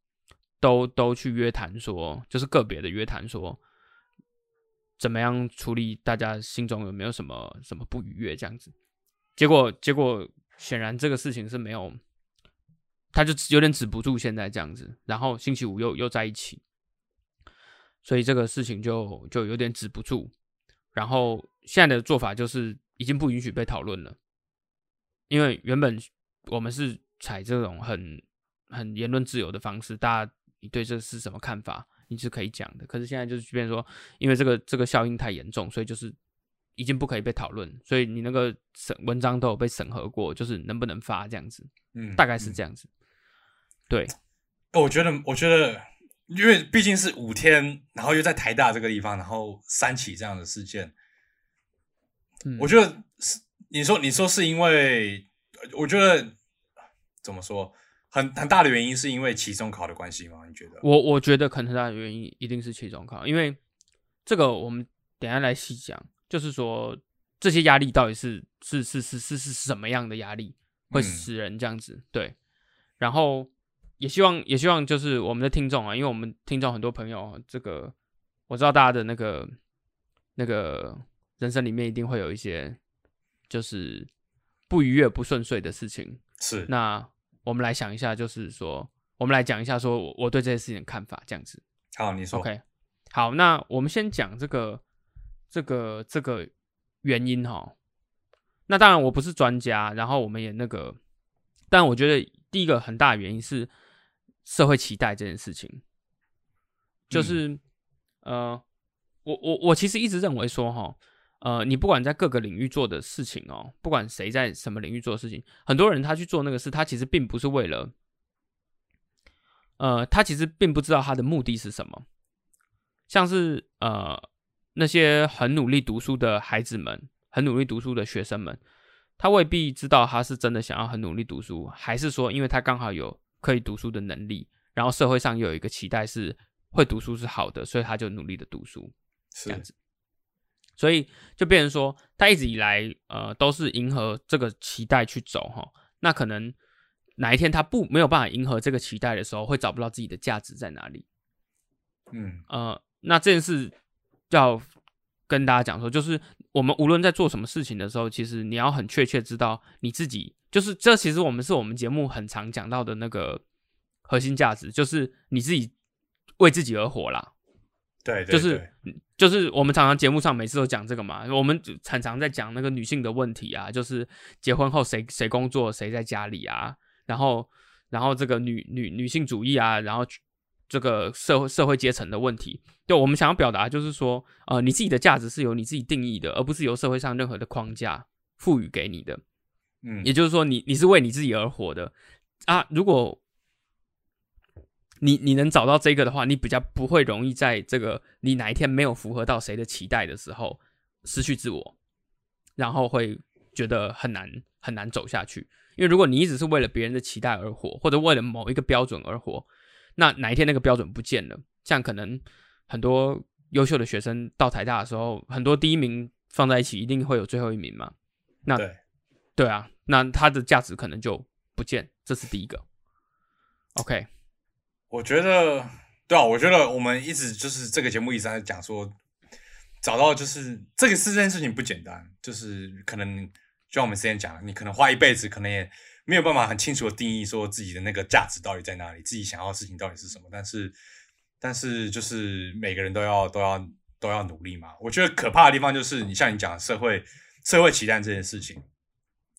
都都去约谈说，就是个别的约谈说，怎么样处理大家心中有没有什么什么不愉悦这样子。结果结果显然这个事情是没有，他就有点止不住现在这样子，然后星期五又又在一起，所以这个事情就就有点止不住。然后现在的做法就是已经不允许被讨论了，因为原本我们是采这种很很言论自由的方式，大家你对这是什么看法，你是可以讲的。可是现在就是即便说，因为这个这个效应太严重，所以就是已经不可以被讨论，所以你那个审文章都有被审核过，就是能不能发这样子，嗯，大概是这样。样子。对，哦我觉得，我觉得，因为毕竟是五天，然后又在台大这个地方，然后三起这样的事件，嗯，我觉得是你说你说是因为，我觉得怎么说，很很大的原因是因为期中考的关系吗？你觉得？我我觉得可能很大的原因一定是期中考，因为这个我们等一下来细讲，就是说这些压力到底是是是是是是什么样的压力会嗯使人这样子、对，然后也希望也希望就是我们的听众啊，因为我们听众很多朋友，这个我知道大家的那个那个人生里面一定会有一些就是不愉悦、不顺遂的事情，是那我们来想一下，就是说，我们来讲一下，说我我对这些事情的看法，这样子。好，你说 OK，好，那我们先讲这个这个这个原因哈。那当然我不是专家，然后我们也那个，但我觉得第一个很大的原因是社会期待这件事情，就是、呃，我我我其实一直认为说哈。呃，你不管在各个领域做的事情哦，不管谁在什么领域做的事情，很多人他去做那个事，他其实并不是为了，呃，他其实并不知道他的目的是什么。像是呃那些很努力读书的孩子们，很努力读书的学生们，他未必知道他是真的想要很努力读书，还是说因为他刚好有可以读书的能力，然后社会上又有一个期待是会读书是好的，所以他就努力的读书。这样是子。所以就变成说，他一直以来呃都是迎合这个期待去走哈。那可能哪一天他不没有办法迎合这个期待的时候，会找不到自己的价值在哪里。嗯呃，那这件事要跟大家讲说，就是我们无论在做什么事情的时候，其实你要很确切知道你自己，就是这其实我们是我们节目很常讲到的那个核心价值，就是你自己为自己而活啦。对对就是对就是我们常常节目上每次都讲这个嘛，我们常常在讲那个女性的问题啊，就是结婚后谁谁工作谁在家里啊，然后然后这个女女女性主义啊，然后这个社会社会阶层的问题，对我们想要表达就是说，呃，你自己的价值是由你自己定义的，而不是由社会上任何的框架赋予给你的。嗯，也就是说你，你是为你自己而活的啊。如果你你能找到这个的话，你比较不会容易在这个你哪一天没有符合到谁的期待的时候失去自我，然后会觉得很难很难走下去。因为如果你一直是为了别人的期待而活，或者为了某一个标准而活，那哪一天那个标准不见了，像可能很多优秀的学生到台大的时候，很多第一名放在一起，一定会有最后一名嘛。那对对啊，那它的价值可能就不见，这是第一个。OK，我觉得对啊，我觉得我们一直就是这个节目一直在讲说，找到就是这个是这件事情不简单，就是可能就像我们之前讲，你可能花一辈子，可能也没有办法很清楚的定义说自己的那个价值到底在哪里，自己想要的事情到底是什么。但是，但是就是每个人都要都要都要努力嘛。我觉得可怕的地方就是你像你讲的社会社会期待这件事情，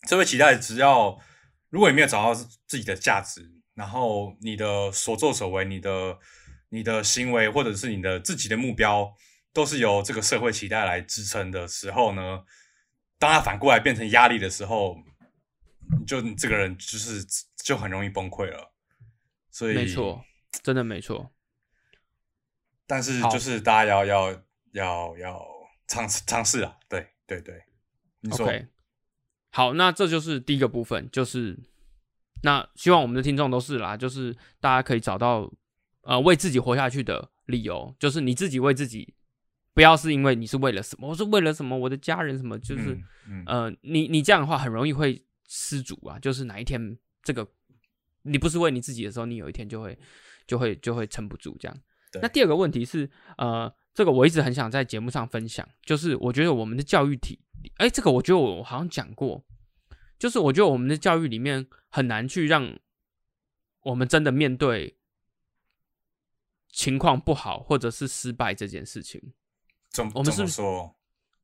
社会期待只要如果你没有找到自己的价值，然后你的所作所为、你的你的行为或者是你的自己的目标，都是由这个社会期待来支撑的时候呢，当它反过来变成压力的时候，就你这个人就是就很容易崩溃了。所以没错，真的没错。但是就是大家要要要要尝试尝试啊，对对对，你说好，那这就是第一个部分，就是那希望我们的听众都是啦，就是大家可以找到呃为自己活下去的理由，就是你自己为自己，不要是因为你是为了什么，我是为了什么，我的家人什么，就是、嗯嗯呃，你你这样的话很容易会失足啊，就是哪一天这个你不是为你自己的时候，你有一天就会就会就会撑不住这样。那第二个问题是，呃，这个我一直很想在节目上分享，就是我觉得我们的教育体，哎，这个我觉得我好像讲过，就是我觉得我们的教育里面很难去让我们真的面对情况不好或者是失败这件事情。怎我们是说？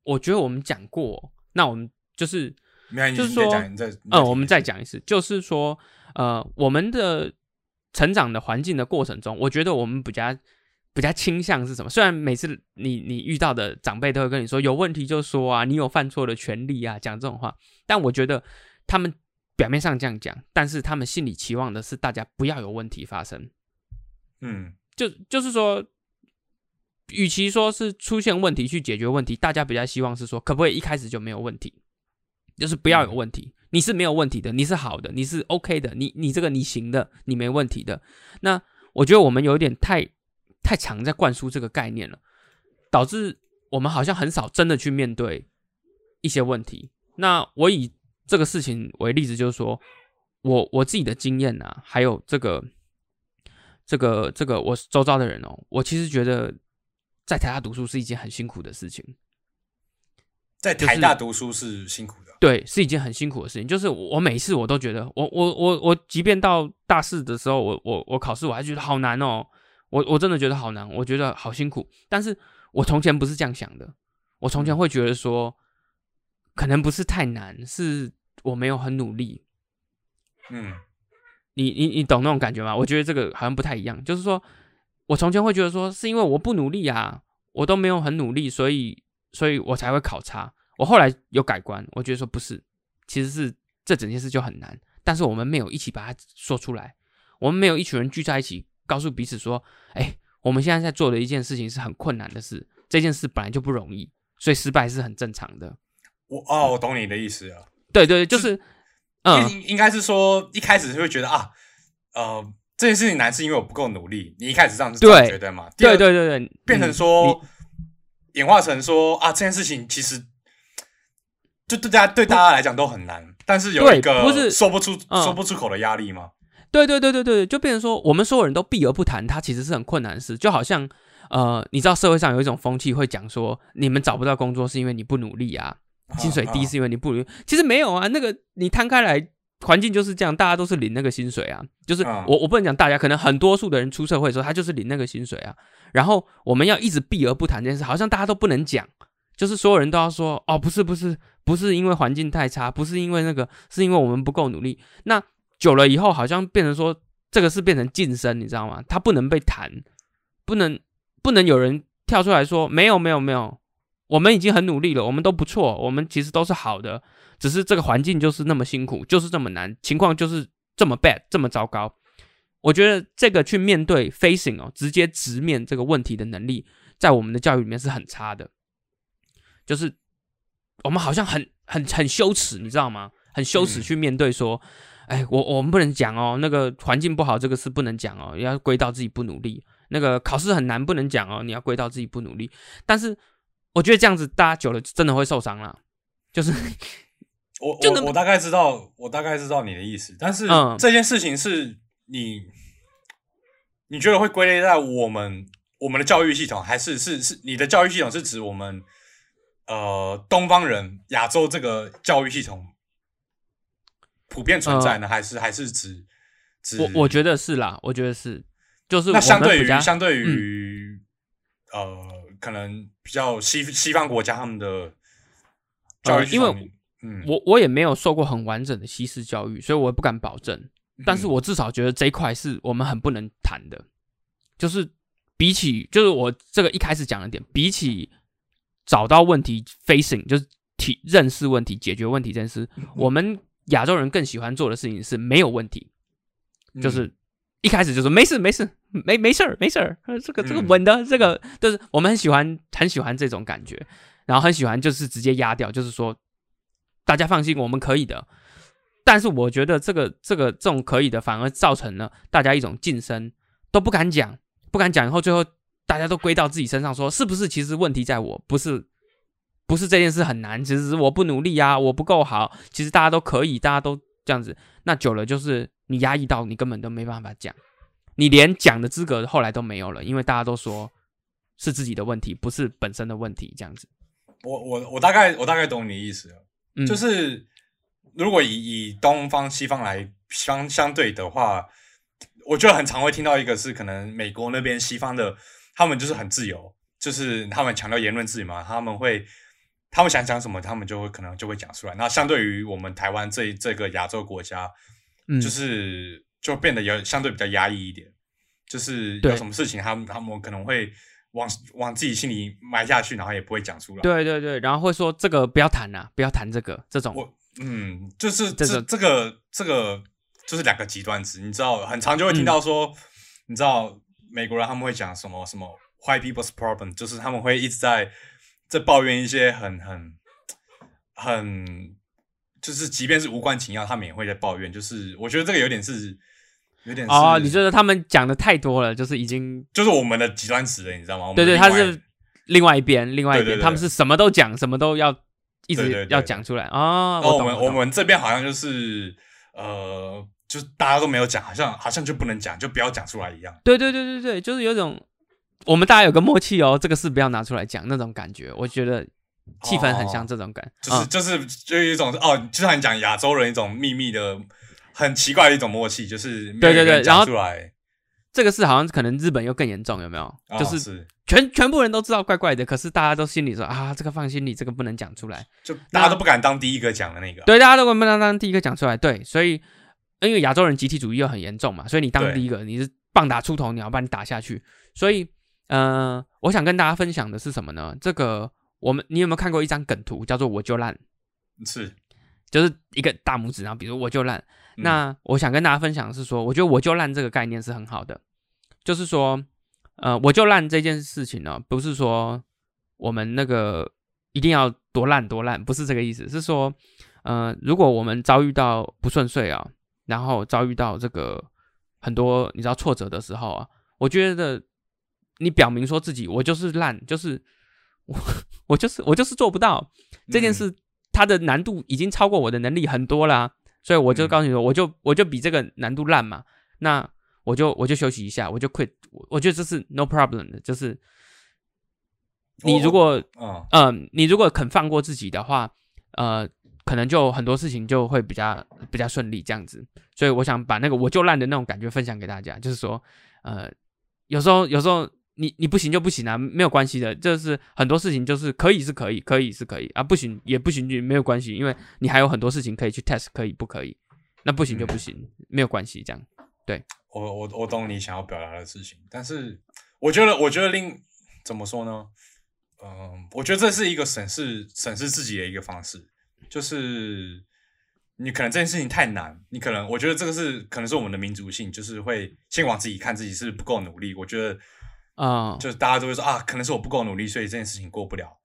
我觉得我们讲过，那我们就是就是说嗯，我们再讲一次，就是说，呃，我们的成长的环境的过程中，我觉得我们比较比较倾向是什么？虽然每次你你遇到的长辈都会跟你说有问题就说啊，你有犯错的权利啊，讲这种话，但我觉得他们表面上这样讲，但是他们心里期望的是大家不要有问题发生。嗯就就是说，与其说是出现问题去解决问题，大家比较希望是说，可不可以一开始就没有问题，就是不要有问题，你是没有问题的，你是好的，你是 OK 的，你你这个你行的，你没问题的。那我觉得我们有一点太太常在灌输这个概念了，导致我们好像很少真的去面对一些问题。那我以这个事情为例子，就是说我我自己的经验啊，还有这个这个这个我周遭的人哦，我其实觉得在台大读书是一件很辛苦的事情，在就是台大读书是辛苦的，对，是一件很辛苦的事情。就是我每次我都觉得，我我我我，即便到大四的时候，我我我考试我还觉得好难哦，我我真的觉得好难，我觉得好辛苦。但是我从前不是这样想的，我从前会觉得说，可能不是太难，是我没有很努力。嗯你你你懂那种感觉吗？我觉得这个好像不太一样，就是说我从前会觉得说，是因为我不努力啊，我都没有很努力，所以所以我才会考差。我后来有改观，我觉得说不是，其实是这整件事就很难，但是我们没有一起把它说出来，我们没有一群人聚在一起，告诉彼此说，哎，我们现在在做的一件事情是很困难的事，这件事本来就不容易，所以失败是很正常的。我哦，我懂你的意思了。对对，对就是嗯，应应该是说一开始会觉得啊，呃，这件事情难是因为我不够努力。你一开始这样是这样对觉得嘛？对对对对，变成嗯说、演化成说啊，这件事情其实就对大家对大家来讲都很难，但是有一个不是说不出、嗯说不出口的压力吗？对对对对对，就变成说，我们所有人都避而不谈，它其实是很困难的事。就好像，呃，你知道社会上有一种风气会讲说，你们找不到工作是因为你不努力啊，薪水低啊是因为你不如。其实没有啊，那个你摊开来，环境就是这样，大家都是领那个薪水啊。就是嗯我我不能讲大家，可能很多数的人出社会的时候，他就是领那个薪水啊。然后我们要一直避而不谈这件事，好像大家都不能讲，就是所有人都要说，哦，不是不是不是因为环境太差，不是因为那个，是因为我们不够努力。那久了以后，好像变成说这个是变成晋升，你知道吗？它不能被谈，不能不能有人跳出来说没有没有没有，我们已经很努力了，我们都不错，我们其实都是好的，只是这个环境就是那么辛苦，就是这么难，情况就是这么 bad，这么糟糕。我觉得这个去面对 facing 哦，直接直面这个问题的能力，在我们的教育里面是很差的，就是我们好像很很很羞耻，你知道吗？很羞耻去面对说，哎，我我们不能讲哦，那个环境不好，这个是不能讲哦，要归到自己不努力。那个考试很难，不能讲哦，你要归到自己不努力。但是我觉得这样子，大家久了真的会受伤了。就是我我我大概知道，我大概知道你的意思。但是这件事情是你你觉得会归类在我们我们的教育系统，还是是是你的教育系统是指我们呃东方人亚洲这个教育系统普遍存在呢？还是还是指指我我觉得是啦，我觉得是。就是那相对于相对于呃，可能比较西西方国家他们的教育，因为嗯，我我也没有受过很完整的西式教育，所以我也不敢保证。但是我至少觉得这一块是我们很不能谈的。就是比起，就是我这个一开始讲的点，比起找到问题 facing，就是体认识问题、解决问题这件事，我们亚洲人更喜欢做的事情是没有问题，就是。一开始就说没事没事没没事儿没事儿，这个这个稳的这个，就是我们很喜欢很喜欢这种感觉，然后很喜欢就是直接压掉，就是说大家放心，我们可以的。但是我觉得这个这个这种可以的，反而造成了大家一种晋升都不敢讲，不敢讲，以后最后大家都归到自己身上，说是不是？其实问题在我，不是不是这件事很难，其实是我不努力啊，我不够好。其实大家都可以，大家都这样子，那久了就是。你压抑到你根本都没办法讲，你连讲的资格后来都没有了，因为大家都说是自己的问题，不是本身的问题，这样子。我我我大概我大概懂你的意思了，就是如果以以东方西方来相相对的话，我觉得很常会听到一个是可能美国那边西方的他们就是很自由，就是他们强调言论自由嘛，他们会他们想讲什么，他们就会可能就会讲出来。那相对于我们台湾这这个亚洲国家。就是就变得有相对比较压抑一点，就是有什么事情，他们他们可能会往往自己心里埋下去，然后也不会讲出来。对对对，然后会说这个不要谈啊，不要谈这个这种。我嗯，就是这这个这个就是两个极端值，你知道，很常就会听到说，你知道美国人他们会讲什么什么 white people's problem，就是他们会一直在在抱怨一些很很很。就是即便是无关紧要，他们也会在抱怨。就是我觉得这个有点是有点哦，你觉得他们讲的太多了，就是已经就是我们的极端词了，你知道吗？对对，他是另外一边，另外一边，他们是什么都讲，什么都要一直要讲出来啊。我们我们这边好像就是呃，就是大家都没有讲，好像好像就不能讲，就不要讲出来一样。对对对对对，就是有种我们大家有个默契哦，这个事不要拿出来讲那种感觉，我觉得。气氛很像这种感，就是就是就一种哦，就像你讲亚洲人一种秘密的很奇怪的一种默契，就是对对对，然后出来这个事好像可能日本又更严重，有没有？就是全全部人都知道怪怪的，可是大家都心里说啊，这个放心里，这个不能讲出来，就大家都不敢当第一个讲的那个，对，大家都不敢当第一个讲出来，对，所以因为亚洲人集体主义又很严重嘛，所以你当第一个，你是棒打出头鸟，把你打下去，所以呃，我想跟大家分享的是什么呢？这个。我们，你有没有看过一张梗图，叫做“我就烂”？是，就是一个大拇指，然后比如“我就烂”。那我想跟大家分享的是说，我觉得“我就烂”这个概念是很好的，就是说，呃，“我就烂”这件事情呢，不是说我们那个一定要多烂多烂，不是这个意思，是说，呃，如果我们遭遇到不顺遂啊，然后遭遇到这个很多你知道挫折的时候啊，我觉得你表明说自己我就是烂，就是。我我就是我就是做不到这件事，它的难度已经超过我的能力很多了，所以我就告诉你说，我就我就比这个难度烂嘛，那我就我就休息一下，我就 quit。我觉得这是 no problem 的，就是你如果嗯你如果肯放过自己的话，呃，可能就很多事情就会比较比较顺利这样子。所以我想把那个我就烂的那种感觉分享给大家，就是说，呃，有时候有时候。你你不行就不行啊，没有关系的，就是很多事情就是可以是可以，可以是可以啊，不行也不行就没有关系，因为你还有很多事情可以去 test，可以不可以？那不行就不行，没有关系，这样。对我我我懂你想要表达的事情，但是我觉得我觉得另怎么说呢？嗯，我觉得这是一个审视审视自己的一个方式，就是你可能这件事情太难，你可能我觉得这个是可能是我们的民族性，就是会先往自己看自己是不够努力。我觉得啊，就是大家都会说啊，可能是我不够努力，所以这件事情过不了。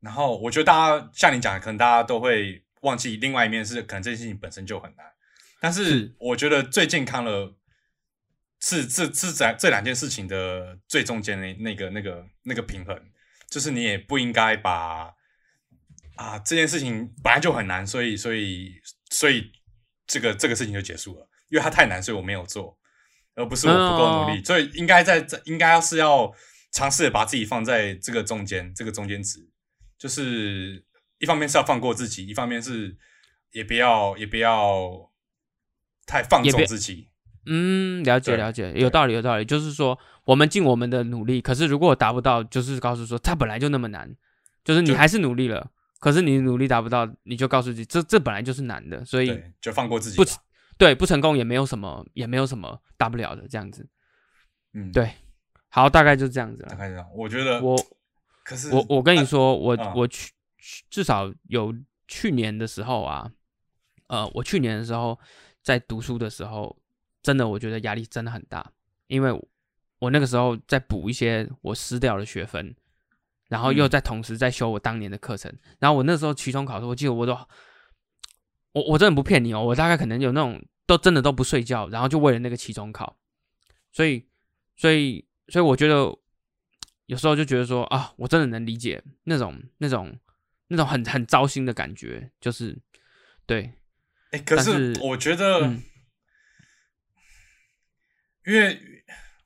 然后我觉得大家像你讲的，可能大家都会忘记另外一面是，可能这件事情本身就很难。但是是我觉得最健康的是这这在这两件事情的最中间的那个那个那个平衡，就是你也不应该把啊这件事情本来就很难，所以所以所以这个这个事情就结束了，因为它太难，所以我没有做，而不是我不够努力，所以应该在在应该要是要尝试把自己放在这个中间这个中间值，就是一方面是要放过自己，一方面是也不要也不要太放纵自己。嗯，了解了解，有道理有道理。就是说，我们尽我们的努力，可是如果达不到，就是告诉说它本来就那么难，就是你还是努力了，可是你努力达不到，你就告诉自己，这这本来就是难的，所以，就放过自己。对不成功也没有什么，也没有什么大不了的，这样子。嗯，对好，大概就这样子了。大概这样。我觉得我可是我我跟你说，我嗯我去去至少有去年的时候啊，呃，我去年的时候在读书的时候，真的我觉得压力真的很大，因为我那个时候在补一些我失掉的学分，然后又嗯在同时在修我当年的课程，然后我那时候期中考试，我记得我都，我我真的不骗你哦，我大概可能有那种都真的都不睡觉，然后就为了那个期中考，所以所以所以我觉得有时候就觉得说啊，我真的能理解那种那种那种很很糟心的感觉，就是对，哎，可是是我觉得嗯，因为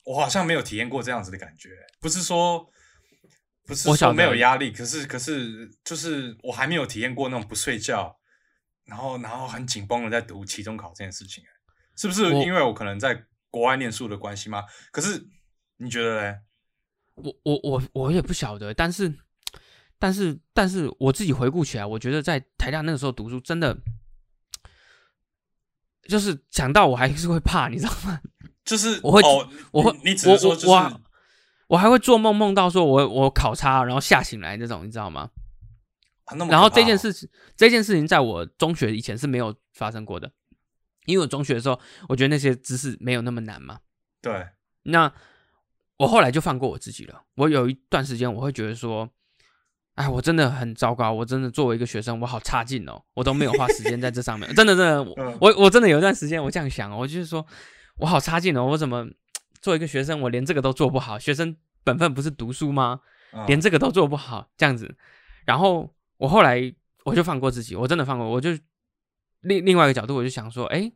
我好像没有体验过这样子的感觉，不是说不是我晓得说没有。压力，可是可是就是我还没有体验过那种不睡觉，然后然后很紧绷的在读期中考这件事情，是不是因为我可能在国外念书的关系吗？可是你觉得嘞？我我我我也不晓得，但是但是但是我自己回顾起来，我觉得在台大那个时候读书真的。就是想到我还是会怕，你知道吗？就是我会哦，我会你你只是说就是我我我还会做梦，梦到说我我考差，然后吓醒来那种，你知道吗？啊那么然后这件事情，这件事情在我中学以前是没有发生过的，因为我中学的时候，我觉得那些知识没有那么难嘛。对，那我后来就放过我自己了。我有一段时间，我会觉得说，哎，我真的很糟糕，我真的作为一个学生，我好差劲哦，我都没有花时间在这上面。真的，真的，我嗯我我真的有一段时间我这样想哦，我就是说我好差劲哦，我怎么做一个学生，我连这个都做不好？学生本分不是读书吗？嗯连这个都做不好，这样子。然后我后来我就放过自己，我真的放过，我就另另外一个角度，我就想说，哎，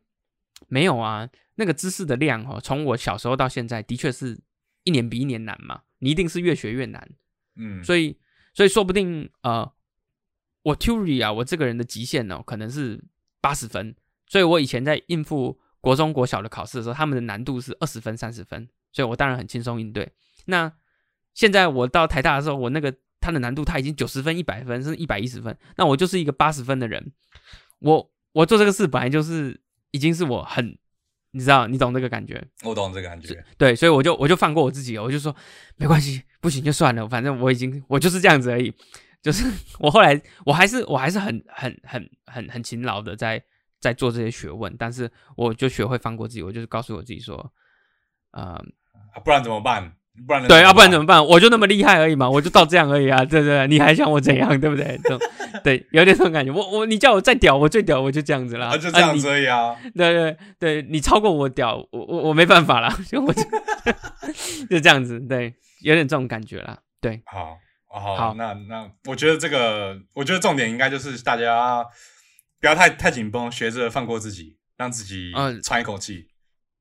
没有啊，那个知识的量哦，从我小时候到现在，的确是一年比一年难嘛，你一定是越学越难，嗯，所以所以说不定呃，我 theory 啊，我这个人的极限哦，可能是八十分，所以我以前在应付国中国小的考试的时候，他们的难度是二十分、三十分，所以我当然很轻松应对。那现在我到台大的时候，我那个它的难度它已经九十分、一百分，甚至一百一十分，那我就是一个八十分的人。我我做这个事本来就是已经是我很，你知道，你懂这个感觉，我懂这个感觉。对，所以我就我就放过我自己了，我就说没关系，不行就算了，反正我已经我就是这样子而已。就是 我后来我还是我还是很很很很很勤劳的在在做这些学问，但是我就学会放过自己，我就是告诉我自己说，呃，啊不然怎么办？不然能对，要不然怎么么办？我就那么厉害而已嘛，我就到这样而已啊，对不对？你还想我怎样，对不对？这种 对，有点这种感觉。我我你叫我再屌，我最屌，我就这样子啦，啊？就这样子而已啊。对对对，你超过我屌，我我我没办法啦，就我就就这样子，对，有点这种感觉啦，对，好，哦好，好那那我觉得这个，我觉得重点应该就是大家不要太太紧绷，学着放过自己，让自己嗯喘一口气。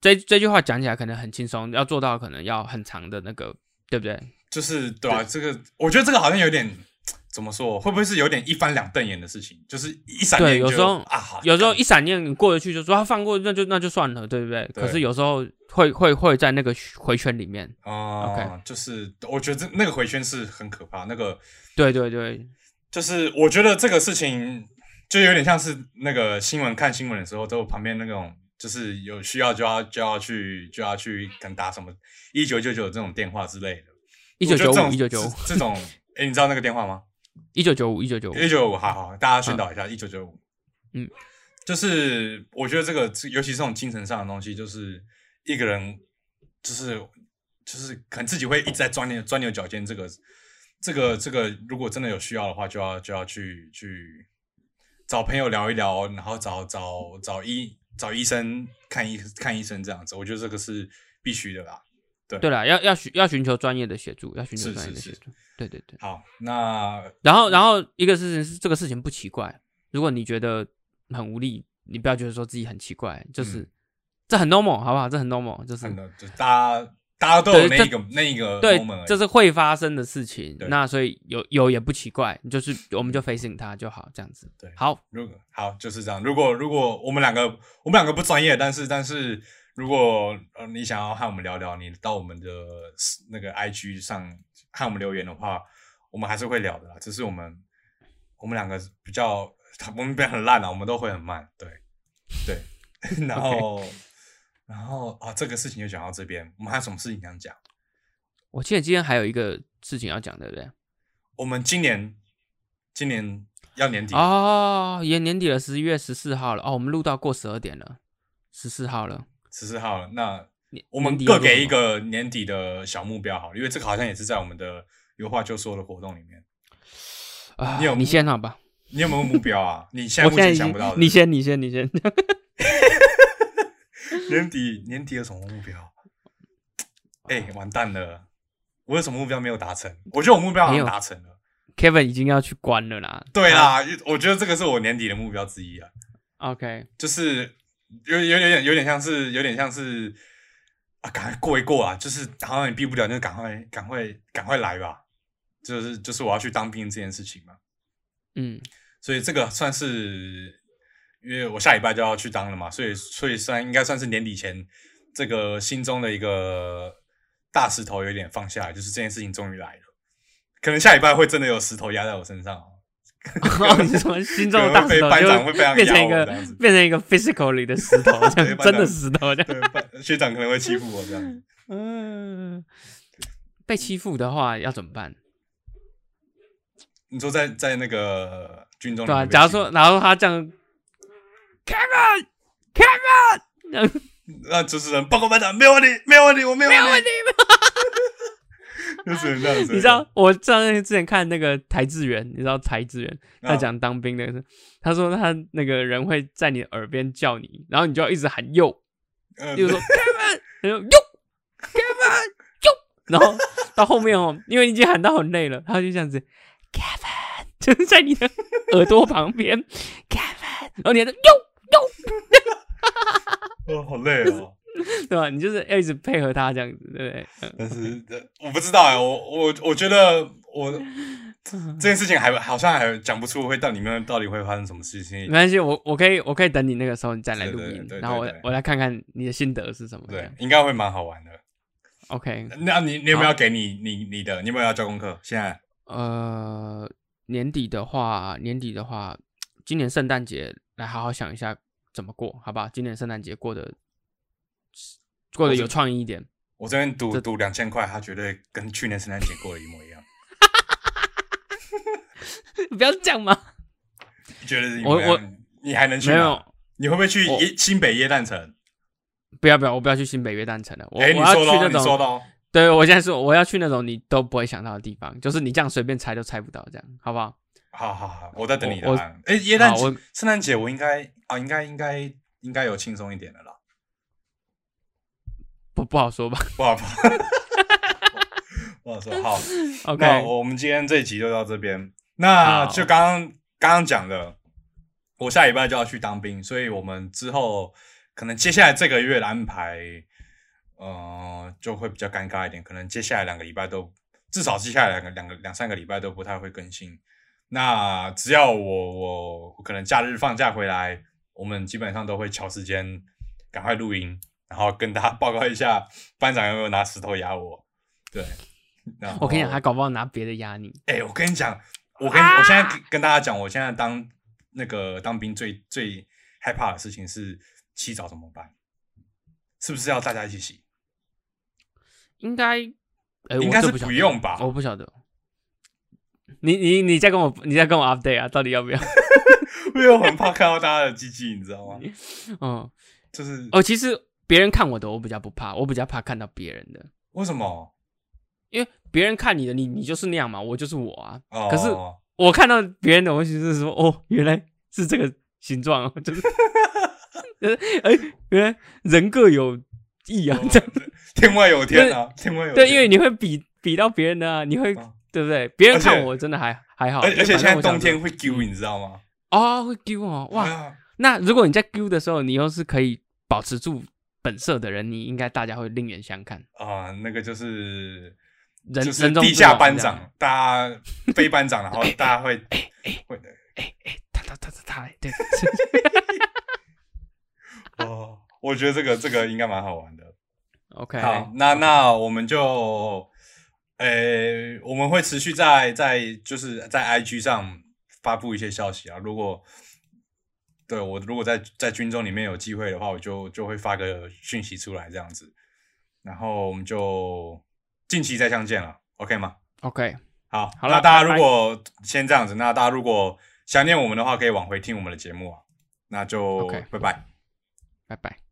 这这句话讲起来可能很轻松，要做到可能要很长的那个，对不对？就是对吧、这个我觉得这个好像有点怎么说，会不会是有点一翻两瞪眼的事情？就是一闪念对有时候啊，好有时候一闪念你过得去，就说他放过，那就那就算了，对不对？对可是有时候会会会在那个回圈里面，哦 OK 就是我觉得这那个回圈是很可怕，那个对对对，就是我觉得这个事情就有点像是那个新闻看新闻的时候，都旁边那种就是有需要就要就要去就要去可能打什么一九九九这种电话之类的。一九九这种一九九五，这这种哎，你知道那个电话吗？一九九五，一九九五，一九九五，好好，大家宣导一下，一九九五。嗯，就是我觉得这个，尤其是这种精神上的东西，就是一个人，就是就是可能自己会一直在钻牛钻牛角尖。这个这个这个，如果真的有需要的话，就要就要去去找朋友聊一聊，然后找找找医找医生看医看医生这样子。我觉得这个是必须的啦。对对了，要要寻要寻求专业的协助，要寻求专业的协助。对对对。好，那然后然后一个事情是这个事情不奇怪，如果你觉得。很无力，你不要觉得说自己很奇怪，就是这很 normal，好不好？这很 normal，就是就大家大家都有那个那一个对，这是会发生的事情。那所以有有也不奇怪，就是我们就 facing 它就好，这样子。对，好，如果好就是这样。如果如果我们两个我们两个不专业，但是但是如果呃你想要和我们聊聊，你到我们的那个 IG 上和我们留言的话，我们还是会聊的啦。只是我们我们两个比较。我们变很烂了，我们都会很慢，对对，然后然后啊，这个事情就讲到这边，我们还有什么事情想讲？我记得今天还有一个事情要讲，对不对？我们今年今年要年底哦，也年底了，十一月十四号了哦，我们录到过十二点了，十四号了，十四号了。那我们各给一个年底的小目标，好了，因为这个好像也是在我们的有话就说的活动里面啊。你有你先好吧。你有没有目标啊？你现在目前想不到。你先，你先，你先。年底，年底有什么目标？哎，完蛋了！我有什么目标没有达成？我觉得我目标好像达成了。Kevin 已经要去关了啦。对啦，我觉得这个是我年底的目标之一啊。OK，就是有有点有点像是有点像是啊，赶快过一过啊！就是好像你避不了，就赶快赶快赶快来吧！就是就是我要去当兵这件事情嘛。嗯。所以这个算是，因为我下礼拜就要去当了嘛，所以所以算应该算是年底前这个心中的一个大石头有点放下来，就是这件事情终于来了。可能下礼拜会真的有石头压在我身上，你说心中的大石头 会变成一个变成一个 physical 里的石头，真的石头这样。学长可能会欺负我这样。嗯，被欺负的话要怎么办？你说在在那个军中。对啊，假如说，然后他这样，Kevin，Kevin，那主持人报告班长，没有问题，没有问题，我没有问题，就是这样子。你知道，我知道之前看那个台志远，你知道台志远他讲当兵的，他说他那个人会在你耳边叫你，然后你就要一直喊右，比如说 Kevin，他说哟，Kevin，哟，然后到后面哦，因为已经喊到很累了，他就这样子，Kevin。就是在你的耳朵旁边，Kevin，然后你的哟哟，哦，好累哦，对吧？你就是要一直配合他这样子，对不对？但是我不知道哎，我我我觉得我 这件事情还好像还讲不出会到里面到底会发生什么事情。没关系，我我可以我可以等你那个时候你再来录音，然后我我来看看你的心得是什么。对，应该会蛮好玩的。OK，那你你有没有给你你你的你有没有要交功课？现在呃。年底的话，年底的话，今年圣诞节来好好想一下怎么过，好不好？今年圣诞节过得过得有创意一点。我这边赌赌两千块，他绝对跟去年圣诞节过的一模一样。不要这样嘛！觉得我我你还能去吗？你会不会去新北耶诞城？不要不要，我不要去新北耶诞城了。哎，你说的，你说的。对，我现在说我要去那种你都不会想到的地方，就是你这样随便猜都猜不到，这样好不好？好好好，我在等你答案。哎，耶诞节、圣诞节，我应该啊，应该应该应该有轻松一点的啦。不不好说吧？不好说，不好说。好，OK，我们今天这一集就到这边。那就刚刚刚刚讲的，我下礼拜就要去当兵，所以我们之后可能接下来这个月的安排。呃，就会比较尴尬一点，可能接下来两个礼拜都，至少接下来两个两个两三个礼拜都不太会更新。那只要我我可能假日放假回来，我们基本上都会敲时间赶快录音，然后跟大家报告一下班长有没有拿石头压我。对，我跟你讲，他搞不好拿别的压你。哎，我跟你讲，我跟我现在跟大家讲，我现在当那个当兵最最害怕的事情是洗澡怎么办？是不是要大家一起洗？应该，哎应该是不用吧？我不晓得。你你你再跟我你再跟我 update 啊，到底要不要？因为我很怕看到大家的鸡鸡，你知道吗？嗯，就是哦，其实别人看我的我比较不怕，我比较怕看到别人的，为什么？因为别人看你的，你你就是那样嘛，我就是我啊。哦、可是我看到别人的，我就是说，哦，原来是这个形状哦，就是，呃，哎，原来人各有异啊，这样天外有天啊，天外有天对，因为你会比比到别人的啊，你会、哦对不对？别人看我真的还还好，而而且现在冬天会丢，你知道吗？哦会丢哦，哇，啊那如果你在丢的时候，你又是可以保持住本色的人，你应该大家会另眼相看。啊，那个就是人就是人中地下班长，大家 非班长，然后大家会会的他他他他他，对，哦。我觉得这个这个应该蛮好玩的。OK，好，那那我们就，呃，我们会持续在在就是在 IG 上发布一些消息啊。如果对我如果在在军中里面有机会的话，我就就会发个讯息出来这样子，然后我们就近期再相见了，OK 吗？OK，好，好了那大家如果先这样子，那大家如果想念我们的话，可以往回听我们的节目啊。那就拜拜。拜拜。